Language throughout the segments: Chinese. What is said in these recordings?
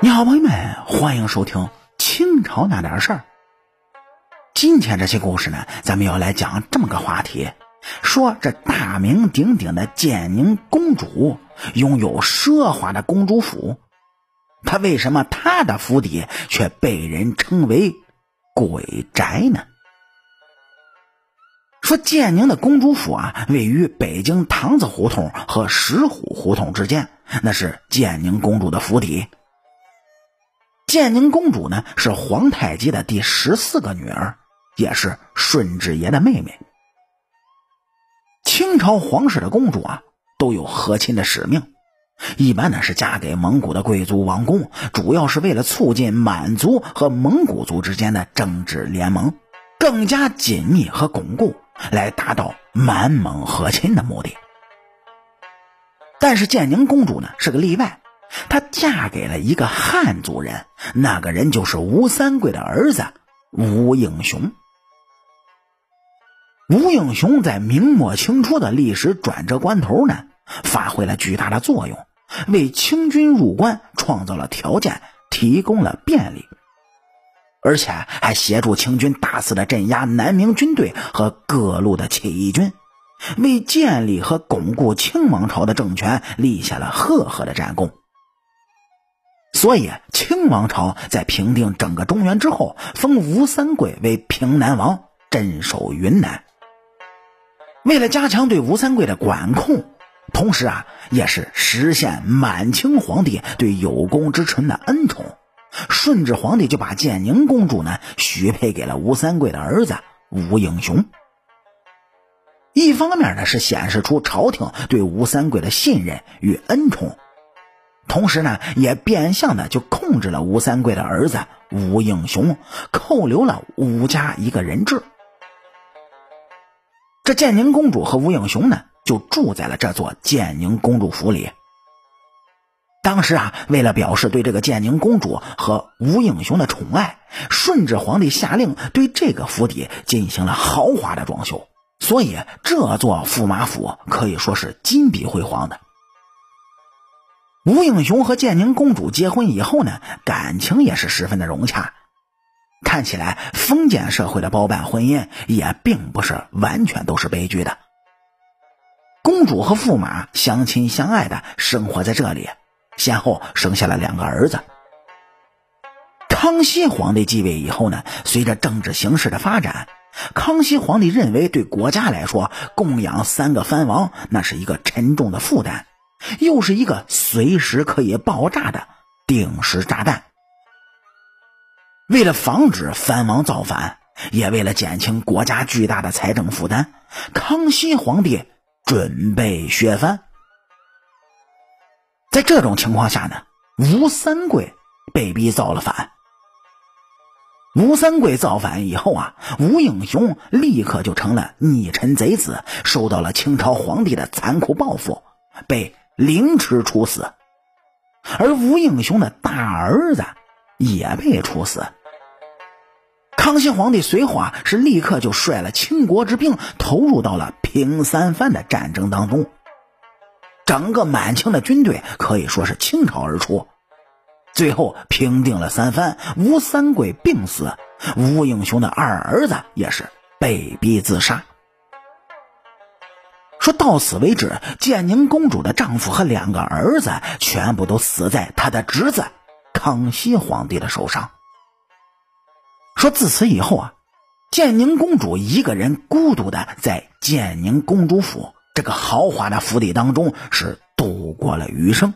你好，朋友们，欢迎收听清朝那点事儿。今天这期故事呢，咱们要来讲这么个话题：说这大名鼎鼎的建宁公主拥有奢华的公主府，她为什么她的府邸却被人称为鬼宅呢？说建宁的公主府啊，位于北京堂子胡同和石虎胡同之间，那是建宁公主的府邸。建宁公主呢，是皇太极的第十四个女儿，也是顺治爷的妹妹。清朝皇室的公主啊，都有和亲的使命，一般呢是嫁给蒙古的贵族王公，主要是为了促进满族和蒙古族之间的政治联盟更加紧密和巩固，来达到满蒙和亲的目的。但是建宁公主呢，是个例外。她嫁给了一个汉族人，那个人就是吴三桂的儿子吴应熊。吴应熊在明末清初的历史转折关头呢，发挥了巨大的作用，为清军入关创造了条件，提供了便利，而且还协助清军大肆的镇压南明军队和各路的起义军，为建立和巩固清王朝的政权立下了赫赫的战功。所以，清王朝在平定整个中原之后，封吴三桂为平南王，镇守云南。为了加强对吴三桂的管控，同时啊，也是实现满清皇帝对有功之臣的恩宠，顺治皇帝就把建宁公主呢许配给了吴三桂的儿子吴应熊。一方面呢，是显示出朝廷对吴三桂的信任与恩宠。同时呢，也变相的就控制了吴三桂的儿子吴应熊，扣留了吴家一个人质。这建宁公主和吴应熊呢，就住在了这座建宁公主府里。当时啊，为了表示对这个建宁公主和吴应熊的宠爱，顺治皇帝下令对这个府邸进行了豪华的装修，所以这座驸马府可以说是金碧辉煌的。吴应熊和建宁公主结婚以后呢，感情也是十分的融洽。看起来封建社会的包办婚姻也并不是完全都是悲剧的。公主和驸马相亲相爱的生活在这里，先后生下了两个儿子。康熙皇帝继位以后呢，随着政治形势的发展，康熙皇帝认为对国家来说，供养三个藩王那是一个沉重的负担。又是一个随时可以爆炸的定时炸弹。为了防止藩王造反，也为了减轻国家巨大的财政负担，康熙皇帝准备削藩。在这种情况下呢，吴三桂被逼造了反。吴三桂造反以后啊，吴应熊立刻就成了逆臣贼子，受到了清朝皇帝的残酷报复，被。凌迟处死，而吴应熊的大儿子也被处死。康熙皇帝随后啊，是立刻就率了清国之兵投入到了平三藩的战争当中。整个满清的军队可以说是倾巢而出，最后平定了三藩。吴三桂病死，吴应熊的二儿子也是被逼自杀。说到此为止，建宁公主的丈夫和两个儿子全部都死在她的侄子康熙皇帝的手上。说自此以后啊，建宁公主一个人孤独的在建宁公主府这个豪华的府邸当中是度过了余生。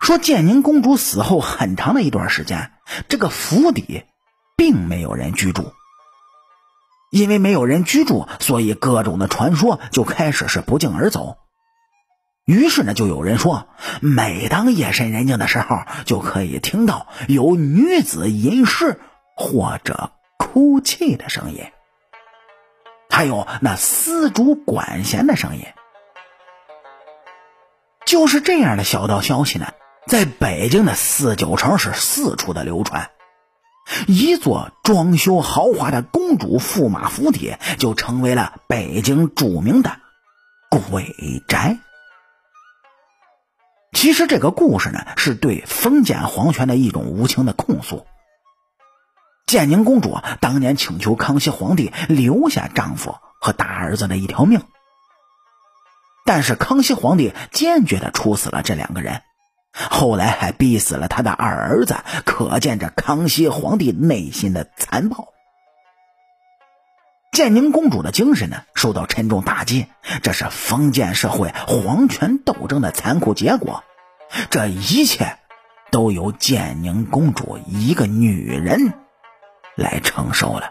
说建宁公主死后很长的一段时间，这个府邸并没有人居住。因为没有人居住，所以各种的传说就开始是不胫而走。于是呢，就有人说，每当夜深人静的时候，就可以听到有女子吟诗或者哭泣的声音，还有那丝竹管弦的声音。就是这样的小道消息呢，在北京的四九城是四处的流传。一座装修豪华的公主驸马府邸，就成为了北京著名的鬼宅。其实这个故事呢，是对封建皇权的一种无情的控诉。建宁公主当年请求康熙皇帝留下丈夫和大儿子的一条命，但是康熙皇帝坚决的处死了这两个人，后来还逼死了他的二儿子，可见这康熙皇帝内心的残暴。建宁公主的精神呢受到沉重打击，这是封建社会皇权斗争的残酷结果。这一切都由建宁公主一个女人来承受了。